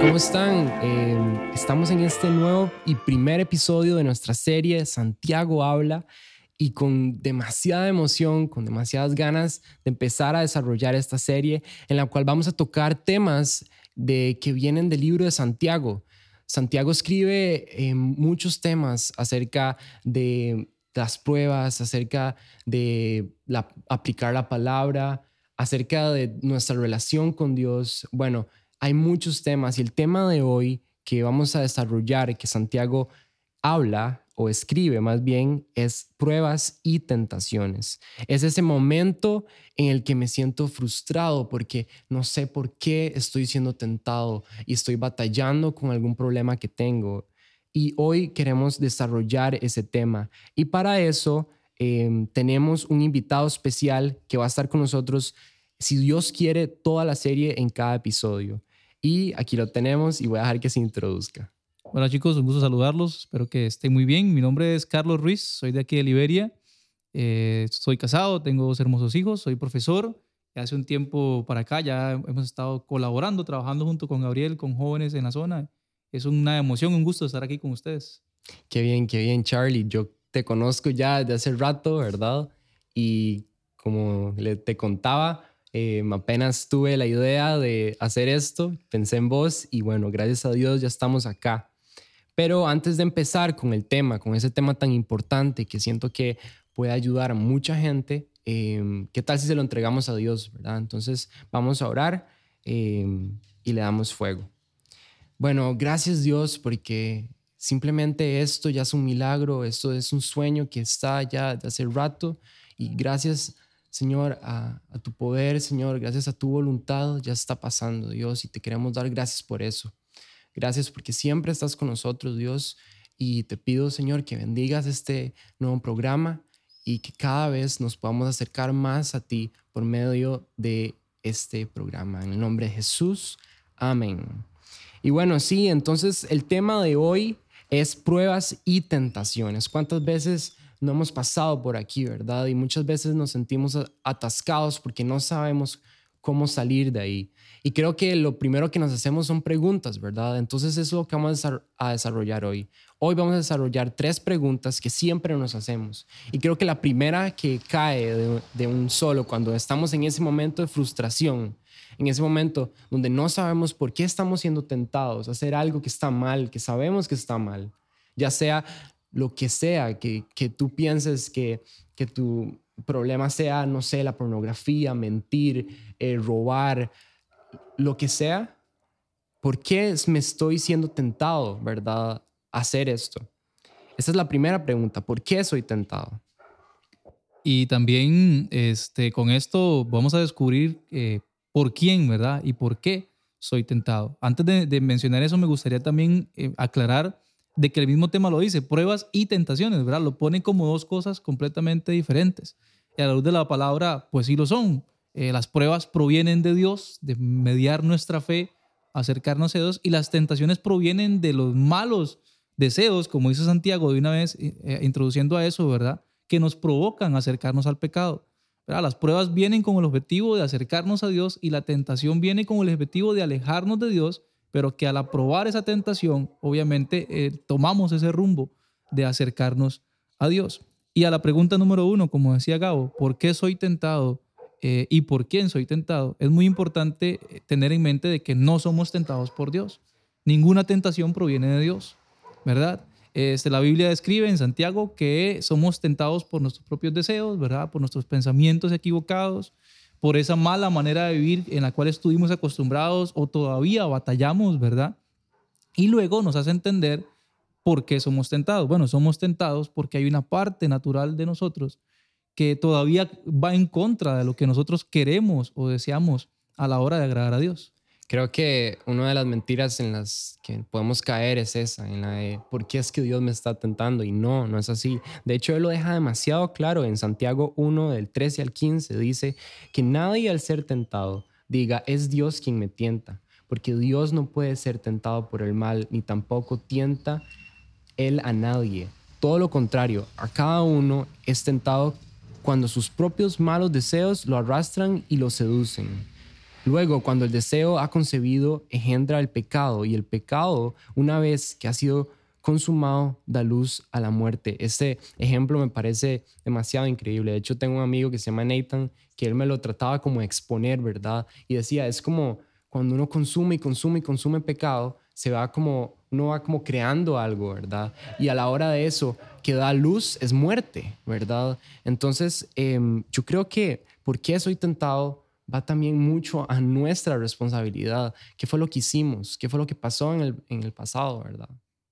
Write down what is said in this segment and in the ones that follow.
¿Cómo están? Eh, estamos en este nuevo y primer episodio de nuestra serie Santiago Habla y con demasiada emoción, con demasiadas ganas de empezar a desarrollar esta serie en la cual vamos a tocar temas de, que vienen del libro de Santiago. Santiago escribe eh, muchos temas acerca de las pruebas, acerca de aplicar la palabra, acerca de nuestra relación con Dios. Bueno, hay muchos temas y el tema de hoy que vamos a desarrollar, que Santiago habla o escribe más bien, es pruebas y tentaciones. Es ese momento en el que me siento frustrado porque no sé por qué estoy siendo tentado y estoy batallando con algún problema que tengo. Y hoy queremos desarrollar ese tema. Y para eso em, tenemos un invitado especial que va a estar con nosotros, si Dios quiere, toda la serie en cada episodio. Y aquí lo tenemos y voy a dejar que se introduzca. Hola chicos, un gusto saludarlos, espero que estén muy bien. Mi nombre es Carlos Ruiz, soy de aquí de Liberia. Eh, soy casado, tengo dos hermosos hijos, soy profesor. Hace un tiempo para acá ya hemos estado colaborando, trabajando junto con Gabriel, con jóvenes en la zona. Es una emoción, un gusto estar aquí con ustedes. Qué bien, qué bien, Charlie. Yo te conozco ya desde hace rato, ¿verdad? Y como le, te contaba, eh, apenas tuve la idea de hacer esto, pensé en vos y bueno, gracias a Dios ya estamos acá. Pero antes de empezar con el tema, con ese tema tan importante que siento que puede ayudar a mucha gente, em, ¿qué tal si se lo entregamos a Dios, verdad? Entonces vamos a orar em, y le damos fuego. Bueno, gracias Dios porque simplemente esto ya es un milagro, esto es un sueño que está ya de hace rato y gracias Señor, a, tu poder, Señor, gracias a tu voluntad, ya está pasando, Dios, y te queremos dar gracias por eso. Gracias porque siempre estás con nosotros, Dios, y te pido, Señor, que bendigas este nuevo programa y que cada vez nos podamos acercar más a ti por medio de este programa. En el nombre de Jesús, amén. Y bueno, sí, entonces el tema de hoy es pruebas y tentaciones. ¿Cuántas veces no hemos pasado por aquí, ¿verdad? Y muchas veces nos sentimos atascados porque no sabemos cómo salir de ahí. Y creo que lo primero que nos hacemos son preguntas, ¿verdad? Entonces eso es lo que vamos a desarrollar hoy. Hoy vamos a desarrollar tres preguntas que siempre nos hacemos. Y creo que la primera que cae de, de un solo cuando estamos en ese momento de frustración, en ese momento donde no sabemos por qué estamos siendo tentados a hacer algo que está mal, que sabemos que está mal, ya sea lo que sea, que, que tú pienses que, que tu problema sea, no sé, la pornografía, mentir, eh, robar, lo que sea, ¿por qué me estoy siendo tentado, verdad, a hacer esto? Esa es la primera pregunta, ¿por qué soy tentado? Y también este, con esto vamos a descubrir eh, por quién, ¿verdad? Y por qué soy tentado. Antes de, mencionar eso, me gustaría también eh, aclarar de que el mismo tema lo dice, pruebas y tentaciones, ¿verdad? Lo pone como dos cosas completamente diferentes. Y a la luz de la palabra, pues sí lo son. Eh, las pruebas provienen de Dios, de mediar nuestra fe, acercarnos a Dios, y las tentaciones provienen de los malos deseos, como dice Santiago de una vez, eh, eh, introduciendo a eso, ¿verdad? Que nos provocan acercarnos al pecado. Las pruebas vienen con el objetivo de acercarnos a Dios y la tentación viene con el objetivo de alejarnos de Dios pero que al aprobar esa tentación, obviamente eh, tomamos ese rumbo de acercarnos a Dios. Y a la pregunta número uno, como decía Gabo, ¿por qué soy tentado eh, y por quién soy tentado? Es muy importante eh, tener en mente de que no somos tentados por Dios. Ninguna tentación proviene de Dios, ¿verdad? Este, la Biblia describe en Santiago que somos tentados por nuestros propios deseos, ¿verdad? Por nuestros pensamientos equivocados, por esa mala manera de vivir en la cual estuvimos acostumbrados o todavía batallamos, ¿verdad? Y luego nos hace entender por qué somos tentados. Bueno, somos tentados porque hay una parte natural de nosotros que todavía va en contra de lo que nosotros queremos o deseamos a la hora de agradar a Dios. Creo que una de las mentiras en las que podemos caer es esa, en la de por qué es que Dios me está tentando y no, no es así. De hecho, Él lo deja demasiado claro en Santiago 1 del 13 al 15, dice que nadie al ser tentado diga es Dios quien me tienta, porque Dios no puede ser tentado por el mal ni tampoco tienta Él a nadie. Todo lo contrario, a cada uno es tentado cuando sus propios malos deseos lo arrastran y lo seducen. Luego, cuando el deseo ha concebido, engendra el pecado y el pecado, una vez que ha sido consumado, da luz a la muerte. Este ejemplo me parece demasiado increíble. De hecho, tengo un amigo que se llama Nathan, que él me lo trataba como exponer, ¿verdad? Y decía, es como cuando uno consume y consume y consume pecado, se va como, uno va como creando algo, ¿verdad? Y a la hora de eso, que da luz es muerte, ¿verdad? Entonces, em, yo creo que, ¿por qué soy tentado? Va también mucho a nuestra responsabilidad. ¿Qué fue lo que hicimos? ¿Qué fue lo que pasó en el, en el pasado, verdad?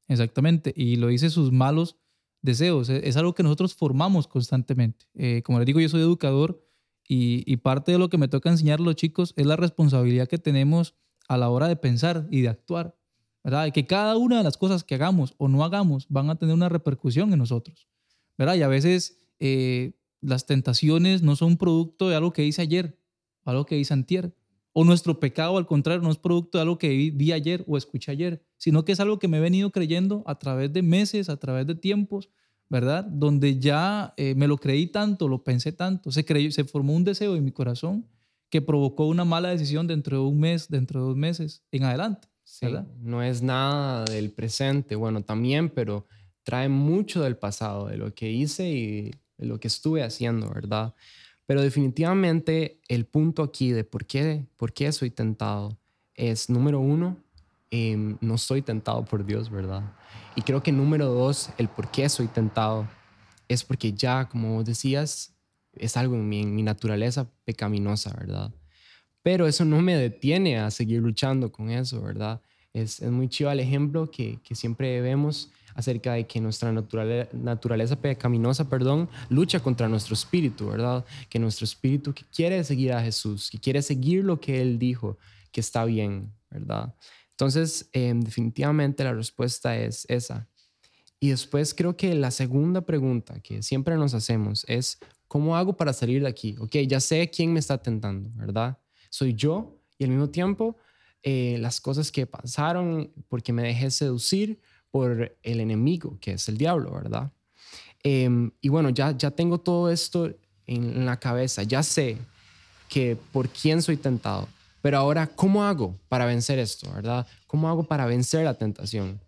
Exactamente. Y lo dice sus malos deseos. Es, algo que nosotros formamos constantemente. Eh, como les digo, yo soy educador y, parte de lo que me toca enseñar a los chicos es la responsabilidad que tenemos a la hora de pensar y de actuar. ¿verdad? Y que cada una de las cosas que hagamos o no hagamos van a tener una repercusión en nosotros. ¿verdad? Y a veces eh, las tentaciones no son producto de algo que hice ayer, algo que hice antier. O nuestro pecado, al contrario, no es producto de algo que vi, ayer o escuché ayer, sino que es algo que me he venido creyendo a través de meses, a través de tiempos, ¿verdad? Donde ya eh, me lo creí tanto, lo pensé tanto, se, creyó, se formó un deseo en mi corazón que provocó una mala decisión dentro de un mes, dentro de dos meses, en adelante. ¿verdad? no es nada del presente, bueno, también, pero trae mucho del pasado, de lo que hice y de lo que estuve haciendo, ¿verdad? Pero definitivamente el punto aquí de por qué, por qué soy tentado es, número uno, em, no soy tentado por Dios, ¿verdad? Y creo que número dos, el por qué soy tentado es porque ya, como decías, es algo en mi, en mi naturaleza pecaminosa, ¿verdad? Pero eso no me detiene a seguir luchando con eso, ¿verdad? Es, muy chido el ejemplo que, que siempre vemos acerca de que nuestra naturaleza pecaminosa, perdón, lucha contra nuestro espíritu, ¿verdad? Que nuestro espíritu que quiere seguir a Jesús, que quiere seguir lo que Él dijo, que está bien, ¿verdad? Entonces, em, definitivamente la respuesta es esa. Y después creo que la segunda pregunta que siempre nos hacemos es, ¿cómo hago para salir de aquí? Ok, ya sé quién me está tentando, ¿verdad? Soy yo y al mismo tiempo eh, las cosas que pasaron porque me dejé seducir por el enemigo, que es el diablo, ¿verdad? Em, y bueno, ya, ya tengo todo esto en la cabeza, ya sé que por quién soy tentado, pero ahora, ¿cómo hago para vencer esto, verdad? ¿Cómo hago para vencer la tentación?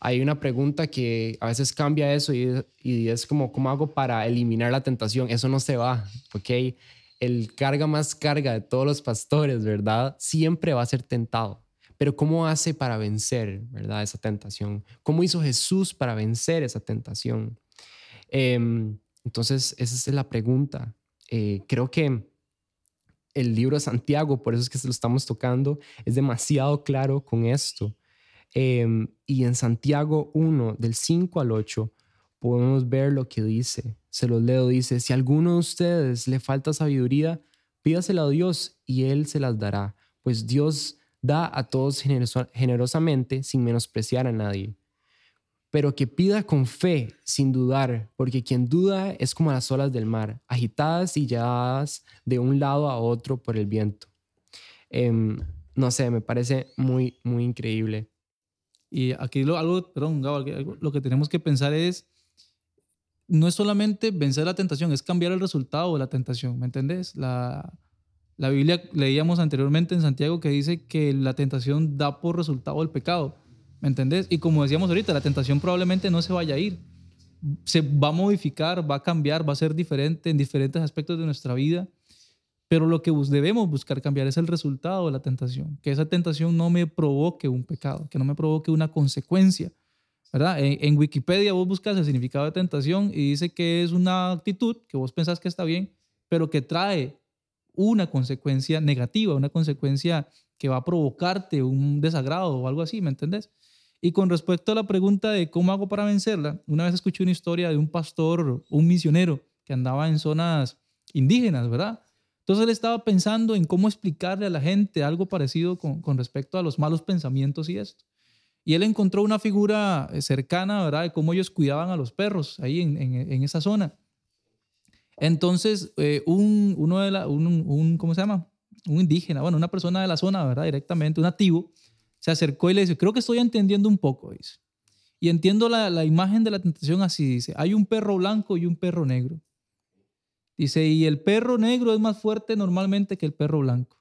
Hay una pregunta que a veces cambia eso y, y es como, ¿cómo hago para eliminar la tentación? Eso no se va, ¿ok? El carga más carga de todos los pastores, ¿verdad? Siempre va a ser tentado. Pero ¿cómo hace para vencer, verdad, esa tentación? ¿Cómo hizo Jesús para vencer esa tentación? Em, entonces, esa es la pregunta. Eh, creo que el libro de Santiago, por eso es que se lo estamos tocando, es demasiado claro con esto. Em, y en Santiago 1, del 5 al 8, podemos ver lo que dice. Se los leo, dice, si a alguno de ustedes le falta sabiduría, pídasela a Dios y Él se las dará, pues Dios da a todos generosamente sin menospreciar a nadie, pero que pida con fe, sin dudar, porque quien duda es como las olas del mar, agitadas y llevadas de un lado a otro por el viento. Em, no sé, me parece muy, muy increíble. Y aquí lo, algo, perdón, lo que tenemos que pensar es, no es solamente vencer la tentación, es cambiar el resultado de la tentación, ¿me entendés? La, la Biblia leíamos anteriormente en Santiago que dice que la tentación da por resultado el pecado. ¿Me entendés? Y como decíamos ahorita, la tentación probablemente no se vaya a ir. Se va a modificar, va a cambiar, va a ser diferente en diferentes aspectos de nuestra vida. Pero lo que debemos buscar cambiar es el resultado de la tentación. Que esa tentación no me provoque un pecado, que no me provoque una consecuencia. En Wikipedia vos buscas el significado de tentación y dice que es una actitud que vos pensás que está bien, pero que trae una consecuencia negativa, una consecuencia que va a provocarte un desagrado o algo así, ¿me entendés? Y con respecto a la pregunta de cómo hago para vencerla, una vez escuché una historia de un pastor, un misionero que andaba en zonas indígenas, ¿verdad? Entonces él estaba pensando en cómo explicarle a la gente algo parecido con, respecto a los malos pensamientos y esto. Y él encontró una figura eh, cercana, ¿verdad? De cómo ellos cuidaban a los perros ahí en, esa zona. Entonces, eh, un, uno de la, un, ¿cómo se llama? Un indígena, bueno, una persona de la zona, ¿verdad? Directamente, un nativo, se acercó y le dice, creo que estoy entendiendo un poco, dice. Y entiendo la, la imagen de la tentación así, dice, hay un perro blanco y un perro negro. Dice, y el perro negro es más fuerte normalmente que el perro blanco.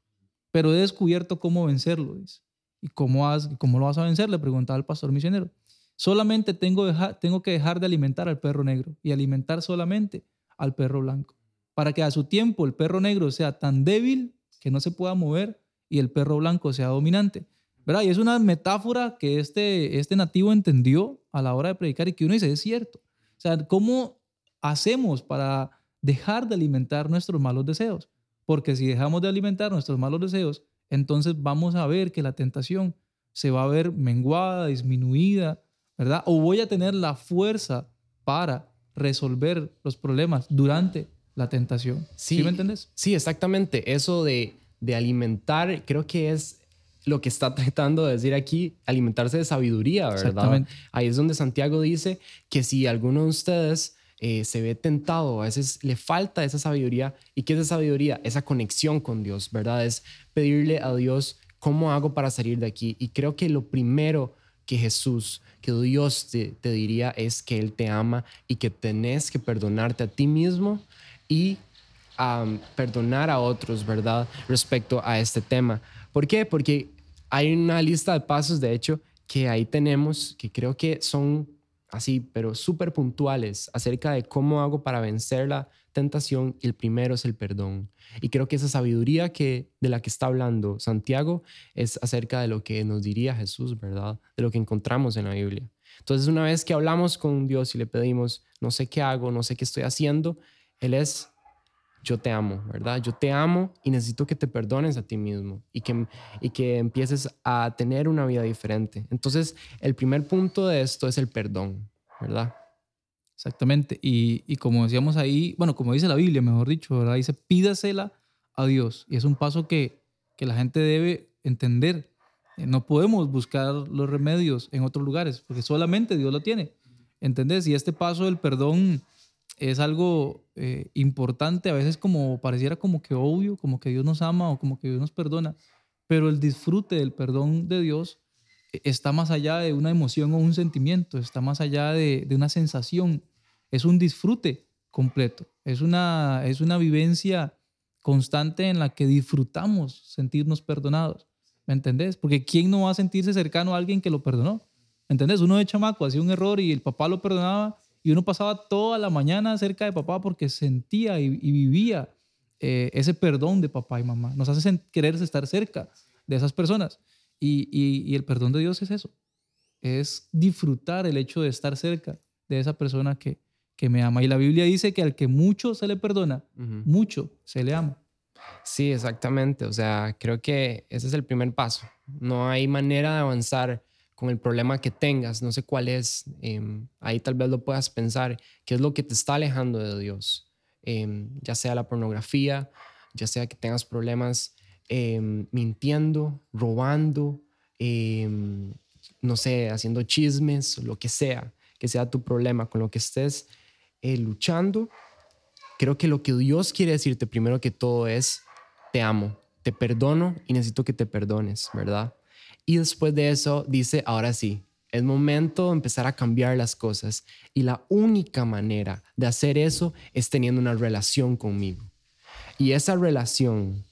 pero he descubierto cómo vencerlo, dice. ¿Y cómo, has, cómo lo vas a vencer? Le preguntaba al pastor misionero. Solamente tengo, tengo que dejar de alimentar al perro negro y alimentar solamente al perro blanco, para que a su tiempo el perro negro sea tan débil que no se pueda mover y el perro blanco sea dominante. ¿verdad? Y es una metáfora que este, este nativo entendió a la hora de predicar y que uno dice, es cierto. O sea, ¿cómo hacemos para dejar de alimentar nuestros malos deseos? Porque si dejamos de alimentar nuestros malos deseos, entonces vamos a ver que la tentación se va a ver menguada, disminuida, ¿verdad? O voy a tener la fuerza para resolver los problemas durante la tentación. Sí, me entiendes? Sí, exactamente. Eso de, de alimentar, creo que es lo que está tratando de decir aquí, alimentarse de sabiduría, ¿verdad? Ahí es donde Santiago dice que si alguno de ustedes eh, se ve tentado, a veces le falta esa sabiduría. ¿Y qué es esa sabiduría? Esa conexión con Dios, ¿verdad? Es pedirle a Dios, ¿cómo hago para salir de aquí? Y creo que lo primero que Jesús, que Dios te, diría es que Él te ama y que tenés que perdonarte a ti mismo y perdonar a otros, ¿verdad? Respecto a este tema. ¿Por qué? Porque hay una lista de pasos, de hecho, que ahí tenemos, que creo que son así, pero súper puntuales acerca de cómo hago para vencer la tentación y el primero es el perdón. Y creo que esa sabiduría que de la que está hablando Santiago es acerca de lo que nos diría Jesús, ¿verdad? De lo que encontramos en la Biblia. Entonces, una vez que hablamos con Dios y le pedimos, no sé qué hago, no sé qué estoy haciendo, Él es yo te amo, ¿verdad? Yo te amo y necesito que te perdones a ti mismo y que, y que empieces a tener una vida diferente. Entonces, el primer punto de esto es el perdón, ¿verdad? Exactamente. Y, y como decíamos ahí, bueno, como dice la Biblia, mejor dicho, ¿verdad? Dice, pídasela a Dios. Y es un paso que, que la gente debe entender. Eh, no podemos buscar los remedios en otros lugares, porque solamente Dios lo tiene. ¿Entendés? Y este paso del perdón es algo eh, importante, a veces como pareciera como que obvio, como que Dios nos ama o como que Dios nos perdona, pero el disfrute del perdón de Dios eh, está más allá de una emoción o un sentimiento, está más allá de, una sensación, es un disfrute completo, es una, es una vivencia constante en la que disfrutamos sentirnos perdonados, ¿me entendés? Porque ¿quién no va a sentirse cercano a alguien que lo perdonó? ¿Me entendés? Uno de chamaco hacía un error y el papá lo perdonaba y uno pasaba toda la mañana cerca de papá porque sentía y, vivía eh, ese perdón de papá y mamá. Nos hace querer estar cerca de esas personas. Y, y, el perdón de Dios es eso. Es disfrutar el hecho de estar cerca de esa persona que, que me ama. Y la Biblia dice que al que mucho se le perdona, mucho se le ama. Sí, exactamente. O sea, creo que ese es el primer paso. No hay manera de avanzar con el problema que tengas, no sé cuál es, em, ahí tal vez lo puedas pensar, qué es lo que te está alejando de Dios, em, ya sea la pornografía, ya sea que tengas problemas em, mintiendo, robando, no sé, haciendo chismes, lo que sea, que sea tu problema, con lo que estés eh, luchando, creo que lo que Dios quiere decirte primero que todo es, te amo, te perdono y necesito que te perdones, ¿verdad? Y después de eso dice, ahora sí, es momento de empezar a cambiar las cosas. Y la única manera de hacer eso es teniendo una relación conmigo. Y esa relación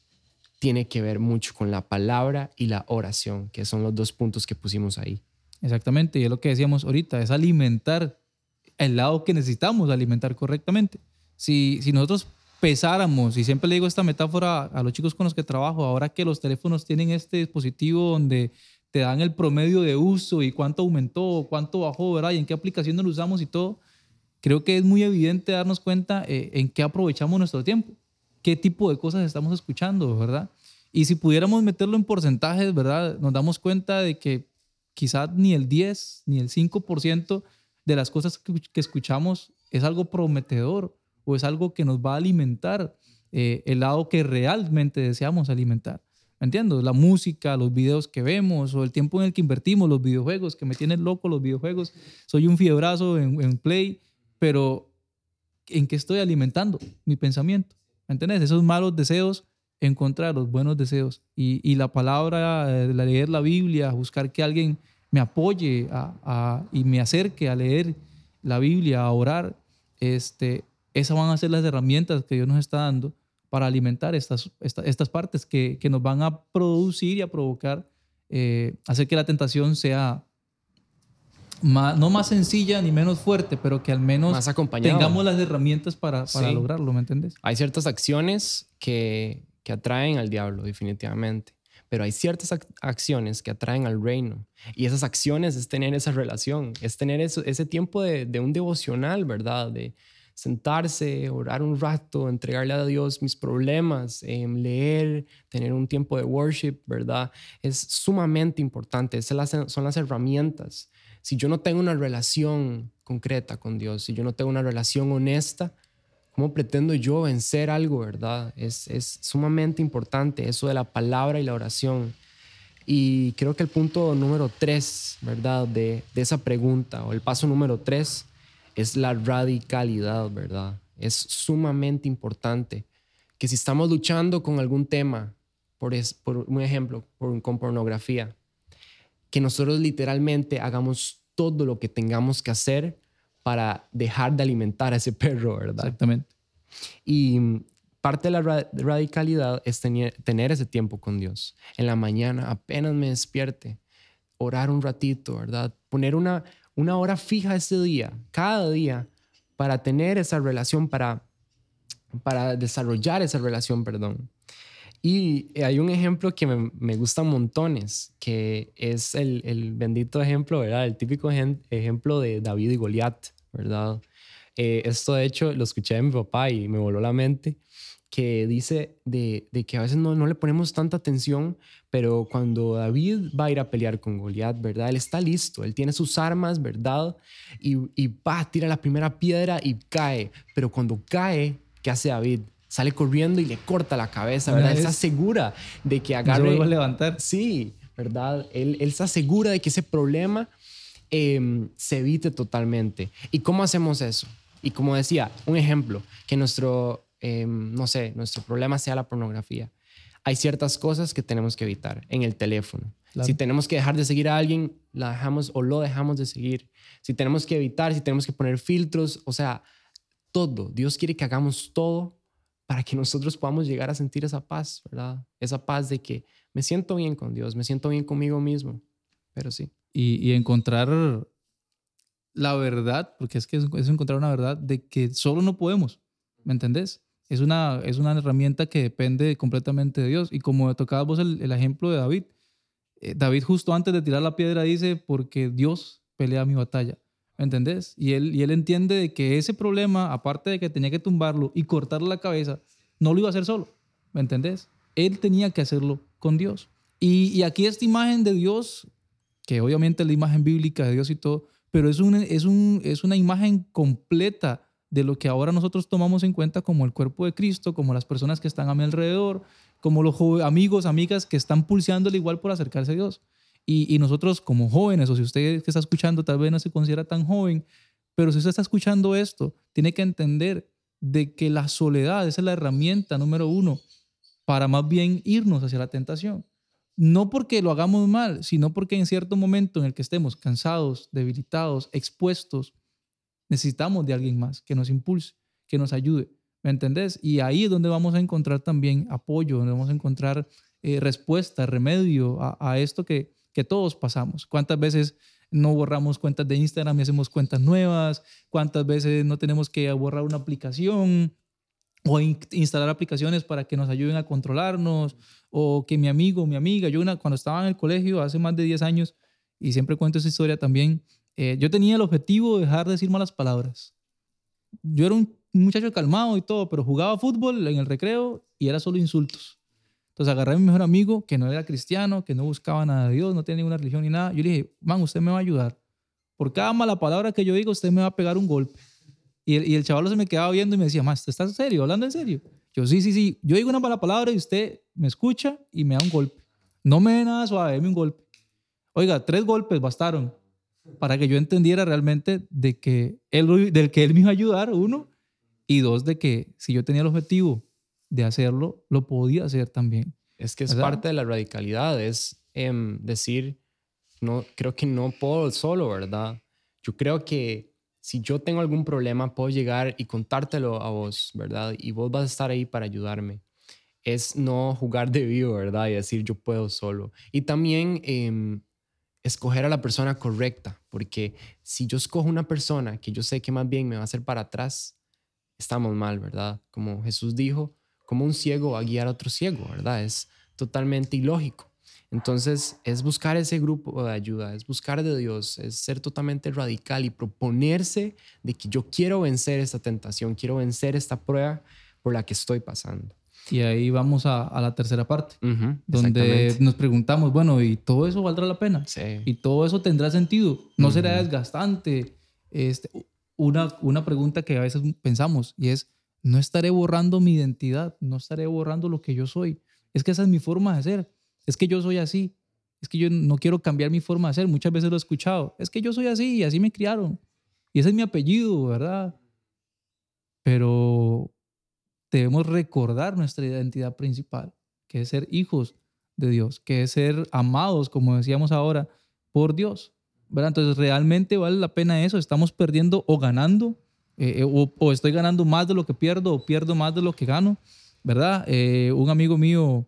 tiene que ver mucho con la palabra y la oración, que son los dos puntos que pusimos ahí. Exactamente, y es lo que decíamos ahorita, es alimentar el lado que necesitamos alimentar correctamente. Si, si nosotros pesáramos, y siempre le digo esta metáfora a los chicos con los que trabajo, ahora que los teléfonos tienen este dispositivo donde te dan el promedio de uso y cuánto aumentó, cuánto bajó, ¿verdad? Y en qué aplicaciones lo usamos y todo, creo que es muy evidente darnos cuenta eh, en qué aprovechamos nuestro tiempo, qué tipo de cosas estamos escuchando, ¿verdad? Y si pudiéramos meterlo en porcentajes, ¿verdad? Nos damos cuenta de que quizás ni el 10 ni el 5% de las cosas que escuchamos es algo prometedor es algo que nos va a alimentar eh, el lado que realmente deseamos alimentar. ¿Me entiendes? La música, los videos que vemos o el tiempo en el que invertimos, los videojuegos, que me tienen loco los videojuegos. Soy un fiebrazo en, en Play, pero ¿en qué estoy alimentando mi pensamiento? ¿Me entiendes? Esos malos deseos encontrar los buenos deseos. Y, la palabra, eh, leer la Biblia, buscar que alguien me apoye y me acerque a leer la Biblia, a orar, este, esas van a ser las herramientas que Dios nos está dando para alimentar estas, estas partes que, que, nos van a producir y a provocar, eh, hacer que la tentación sea no más sencilla ni menos fuerte, pero que al menos tengamos las herramientas para, para lograrlo, ¿me entiendes? Hay ciertas acciones que, que atraen al diablo, definitivamente pero hay ciertas acciones que atraen al reino. Y esas acciones es tener esa relación, es tener ese tiempo de, de, un devocional, ¿verdad? De sentarse, orar un rato, entregarle a Dios mis problemas, em, leer, tener un tiempo de worship, ¿verdad? Es sumamente importante, esas son las herramientas. Si yo no tengo una relación concreta con Dios, si yo no tengo una relación honesta, ¿Cómo pretendo yo vencer algo, verdad? Es, es sumamente importante eso de la palabra y la oración. Y creo que el punto número tres, ¿verdad? De, de esa pregunta, o el paso número tres, es la radicalidad, ¿verdad? Es sumamente importante que si estamos luchando con algún tema, por, es, por un ejemplo, por, con pornografía, que nosotros literalmente hagamos todo lo que tengamos que hacer para dejar de alimentar a ese perro, ¿verdad? Exactamente. Y parte de la radicalidad es tener, tener ese tiempo con Dios. En la mañana, apenas me despierte, orar un ratito, ¿verdad? Poner una, una hora fija ese día, cada día, para tener esa relación, para, para desarrollar esa relación, perdón. Y hay un ejemplo que me, me gusta montones, que es el, el, bendito ejemplo, ¿verdad? El típico ejemplo de David y Goliat, ¿verdad? Eh, esto de hecho lo escuché de mi papá y me voló la mente, que dice de, de que a veces no, no, le ponemos tanta atención, pero cuando David va a ir a pelear con Goliat, ¿verdad? Él está listo, él tiene sus armas, ¿verdad? Y, y va, tira la primera piedra y cae, pero cuando cae, ¿qué hace David? sale corriendo y le corta la cabeza, ¿verdad? Él está segura de que agarre... a levantar. Sí, ¿verdad? Él, él está segura de que ese problema em, se evite totalmente. ¿Y cómo hacemos eso? Y como decía, un ejemplo, que nuestro, em, no sé, nuestro problema sea la pornografía. Hay ciertas cosas que tenemos que evitar en el teléfono. Si tenemos que dejar de seguir a alguien, la dejamos o lo dejamos de seguir. Si tenemos que evitar, si tenemos que poner filtros, o sea, todo. Dios quiere que hagamos todo para que nosotros podamos llegar a sentir esa paz, ¿verdad? Esa paz de que me siento bien con Dios, me siento bien conmigo mismo, pero sí. Y, encontrar la verdad, porque es que es, encontrar una verdad de que solo no podemos, ¿me entendés? Es una, es una herramienta que depende completamente de Dios. Y como tocabas vos el, el ejemplo de David, eh, David justo antes de tirar la piedra dice, porque Dios pelea mi batalla. ¿Me entendés? Y él, y él entiende de que ese problema, aparte de que tenía que tumbarlo y cortarle la cabeza, no lo iba a hacer solo. ¿Me entendés? Él tenía que hacerlo con Dios. Y, y aquí esta imagen de Dios, que obviamente es la imagen bíblica de Dios y todo, pero es, un, es, un, es una imagen completa de lo que ahora nosotros tomamos en cuenta como el cuerpo de Cristo, como las personas que están a mi alrededor, como los amigos, amigas que están pulseándole igual por acercarse a Dios. Y, nosotros como jóvenes, o si usted que está escuchando tal vez no se considera tan joven, pero si usted está escuchando esto, tiene que entender de que la soledad es la herramienta número uno para más bien irnos hacia la tentación. No porque lo hagamos mal, sino porque en cierto momento en el que estemos cansados, debilitados, expuestos, necesitamos de alguien más que nos impulse, que nos ayude. ¿Me entendés? Y ahí es donde vamos a encontrar también apoyo, donde vamos a encontrar eh, respuesta, remedio a esto que, que todos pasamos. ¿Cuántas veces no borramos cuentas de Instagram y hacemos cuentas nuevas? ¿Cuántas veces no tenemos que borrar una aplicación o instalar aplicaciones para que nos ayuden a controlarnos? O que mi amigo, mi amiga, yo una, cuando estaba en el colegio hace más de 10 años, y siempre cuento esa historia también, eh, yo tenía el objetivo de dejar de decir malas palabras. Yo era un muchacho calmado y todo, pero jugaba fútbol en el recreo y era solo insultos. Entonces agarré a mi mejor amigo, que no era cristiano, que no buscaba nada de Dios, no tenía ninguna religión ni nada. Yo le dije, man, usted me va a ayudar. Por cada mala palabra que yo diga, usted me va a pegar un golpe. Y el, y chaval se me quedaba viendo y me decía, man, ¿usted está en serio? ¿Hablando en serio? Yo, sí, sí, sí. Yo digo una mala palabra y usted me escucha y me da un golpe. No me dé nada suave, déme un golpe. Oiga, tres golpes bastaron para que yo entendiera realmente de que él, del que él me iba a ayudar, uno, y dos, de que si yo tenía el objetivo de hacerlo, lo podía hacer también. Es que es parte de la radicalidad, es em, decir, no, creo que no puedo solo, ¿verdad? Yo creo que si yo tengo algún problema, puedo llegar y contártelo a vos, ¿verdad? Y vos vas a estar ahí para ayudarme. es no jugar de vivo, ¿verdad? Y decir yo puedo solo. Y también em, escoger a la persona correcta, porque si yo escojo una persona que yo sé que más bien me va a hacer para atrás, estamos mal, ¿verdad? Como Jesús dijo, como un ciego va a guiar a otro ciego, ¿verdad? Es totalmente ilógico. Entonces, es buscar ese grupo de ayuda, es buscar de Dios, es ser totalmente radical y proponerse de que yo quiero vencer esta tentación, quiero vencer esta prueba por la que estoy pasando. Y ahí vamos a, la tercera parte, donde nos preguntamos, bueno, ¿y todo eso valdrá la pena? Sí. ¿Y todo eso tendrá sentido? ¿No será desgastante? Este, una, una pregunta que a veces pensamos y es, ¿no estaré borrando mi identidad? ¿No estaré borrando lo que yo soy? Es que esa es mi forma de ser. Es que yo soy así. Es que yo no quiero cambiar mi forma de ser. Muchas veces lo he escuchado. Es que yo soy así y así me criaron. Y ese es mi apellido, ¿verdad? Pero debemos recordar nuestra identidad principal, que es ser hijos de Dios, que es ser amados, como decíamos ahora, por Dios. ¿verdad? Entonces, ¿realmente vale la pena eso? ¿Estamos perdiendo o ganando? Eh, eh, o, estoy ganando más de lo que pierdo o pierdo más de lo que gano? ¿Verdad? Eh, un amigo mío,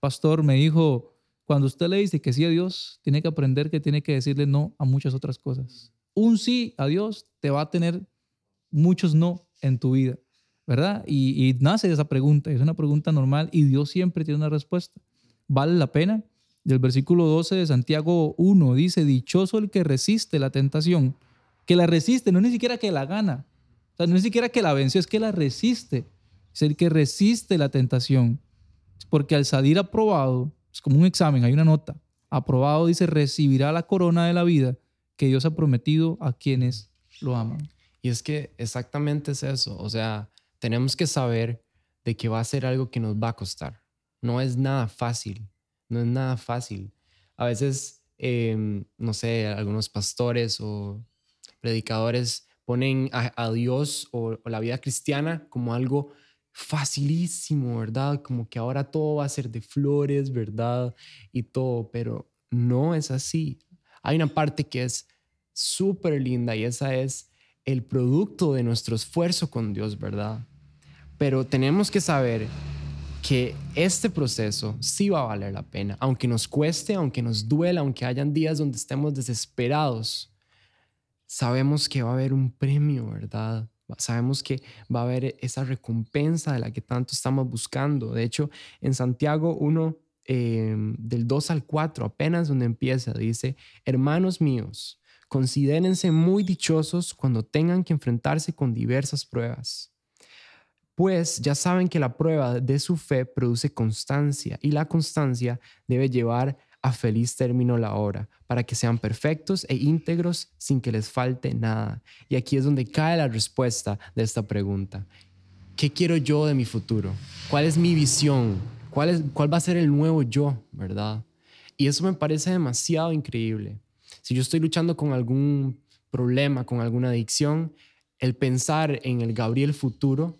pastor, me dijo, cuando usted le dice que sí a Dios, tiene que aprender que tiene que decirle no a muchas otras cosas. Un sí a Dios te va a tener muchos no en tu vida. ¿Verdad? Y, nace esa pregunta, es una pregunta normal y Dios siempre tiene una respuesta. ¿Vale la pena? Del versículo 12 de Santiago 1 dice, dichoso el que resiste la tentación, que la resiste, no ni siquiera que la gana, o sea, no ni siquiera que la venció, es que la resiste, es el que resiste la tentación, porque al salir aprobado, es como un examen, hay una nota, aprobado dice, recibirá la corona de la vida que Dios ha prometido a quienes lo aman. Y es que exactamente es eso, o sea, tenemos que saber de que va a ser algo que nos va a costar. No es nada fácil, no es nada fácil. A veces, em, no sé, algunos pastores o predicadores ponen a, Dios o, la vida cristiana como algo facilísimo, ¿verdad? Como que ahora todo va a ser de flores, ¿verdad? Y todo, pero no es así. Hay una parte que es súper linda y esa es el producto de nuestro esfuerzo con Dios, ¿verdad? Pero tenemos que saber que este proceso sí va a valer la pena, aunque nos cueste, aunque nos duela, aunque hayan días donde estemos desesperados. Sabemos que va a haber un premio, ¿verdad? Sabemos que va a haber esa recompensa de la que tanto estamos buscando. De hecho, en Santiago 1, em, del 2 al 4, apenas donde empieza, dice, hermanos míos, considérense muy dichosos cuando tengan que enfrentarse con diversas pruebas pues ya saben que la prueba de su fe produce constancia y la constancia debe llevar a feliz término la obra, para que sean perfectos e íntegros sin que les falte nada. Y aquí es donde cae la respuesta de esta pregunta. ¿Qué quiero yo de mi futuro? ¿Cuál es mi visión? ¿Cuál, es, cuál va a ser el nuevo yo, verdad? Y eso me parece demasiado increíble. Si yo estoy luchando con algún problema, con alguna adicción, el pensar en el Gabriel futuro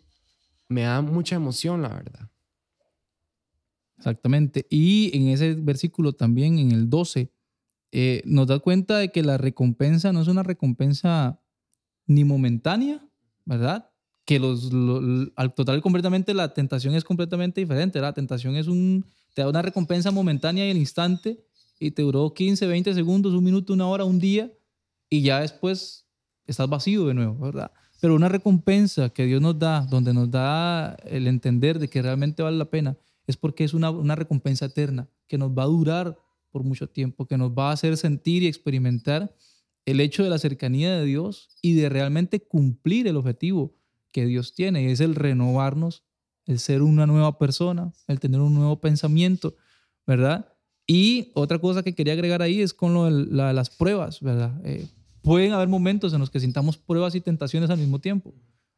me da mucha emoción, la verdad. Exactamente. Y en ese versículo también, en el 12, eh, nos da cuenta de que la recompensa no es una recompensa ni momentánea, ¿verdad? Que los, al total completamente la tentación es completamente diferente. La tentación es un, te da una recompensa momentánea y al instante y te duró 15, 20 segundos, un minuto, una hora, un día y ya después estás vacío de nuevo, ¿verdad? Pero una recompensa que Dios nos da, donde nos da el entender de que realmente vale la pena, es porque es una, una recompensa eterna, que nos va a durar por mucho tiempo, que nos va a hacer sentir y experimentar el hecho de la cercanía de Dios y de realmente cumplir el objetivo que Dios tiene, y es el renovarnos, el ser una nueva persona, el tener un nuevo pensamiento, ¿verdad? Y otra cosa que quería agregar ahí es con lo de las pruebas, ¿verdad? Eh, pueden haber momentos en los que sintamos pruebas y tentaciones al mismo tiempo,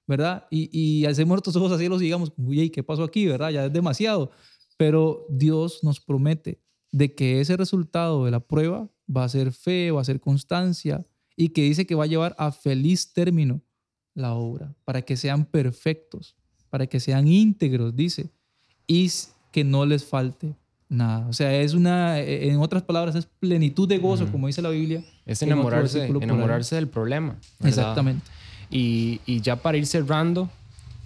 ¿verdad? Y, y hacemos nuestros ojos así los digamos, uy, ¿qué pasó aquí, verdad? Ya es demasiado. Pero Dios nos promete de que ese resultado de la prueba va a ser fe, va a ser constancia y que dice que va a llevar a feliz término la obra, para que sean perfectos, para que sean íntegros, dice, y que no les falte nada. O sea, es una, en otras palabras, es plenitud de gozo, como dice la Biblia. Es enamorarse, enamorarse del problema. Exactamente. Y, y, ya para ir cerrando,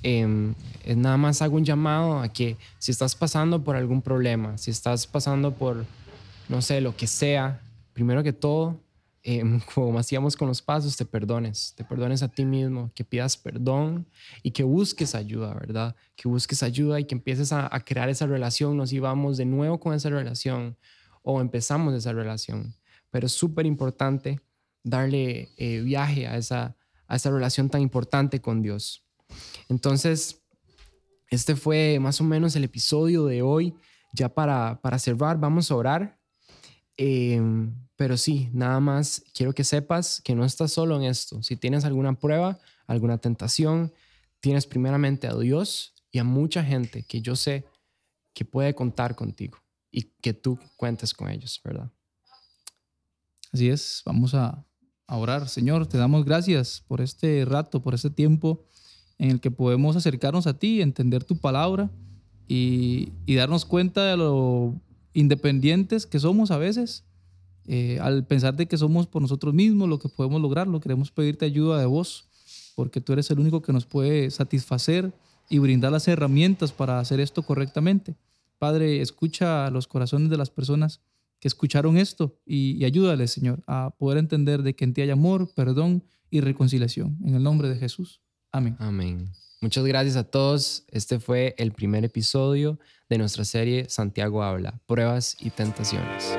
Em, nada más hago un llamado a que si estás pasando por algún problema, si estás pasando por, no sé, lo que sea, primero que todo, em, como hacíamos con los pasos, te perdones, te perdones a ti mismo, que pidas perdón y que busques ayuda, ¿verdad? Que busques ayuda y que empieces a, crear esa relación, nos íbamos de nuevo con esa relación o empezamos esa relación. Pero es súper importante darle eh, viaje a esa, a esa relación tan importante con Dios. Entonces, este fue más o menos el episodio de hoy. Ya para, para cerrar, vamos a orar. Em, pero sí, nada más quiero que sepas que no estás solo en esto. Si tienes alguna prueba, alguna tentación, tienes primeramente a Dios y a mucha gente que yo sé que puede contar contigo y que tú cuentes con ellos, ¿verdad? Así es, vamos a, a orar. Señor, te damos gracias por este rato, por este tiempo en el que podemos acercarnos a ti, entender tu palabra y, darnos cuenta de lo independientes que somos a veces. Eh, al pensar de que somos por nosotros mismos lo que podemos lograrlo, queremos pedirte ayuda de vos, porque tú eres el único que nos puede satisfacer y brindar las herramientas para hacer esto correctamente. Padre, escucha los corazones de las personas que escucharon esto y, y ayúdales, Señor, a poder entender de que en ti hay amor, perdón y reconciliación. En el nombre de Jesús. Amén. Amén. Muchas gracias a todos. Este fue el primer episodio de nuestra serie Santiago habla, pruebas y tentaciones.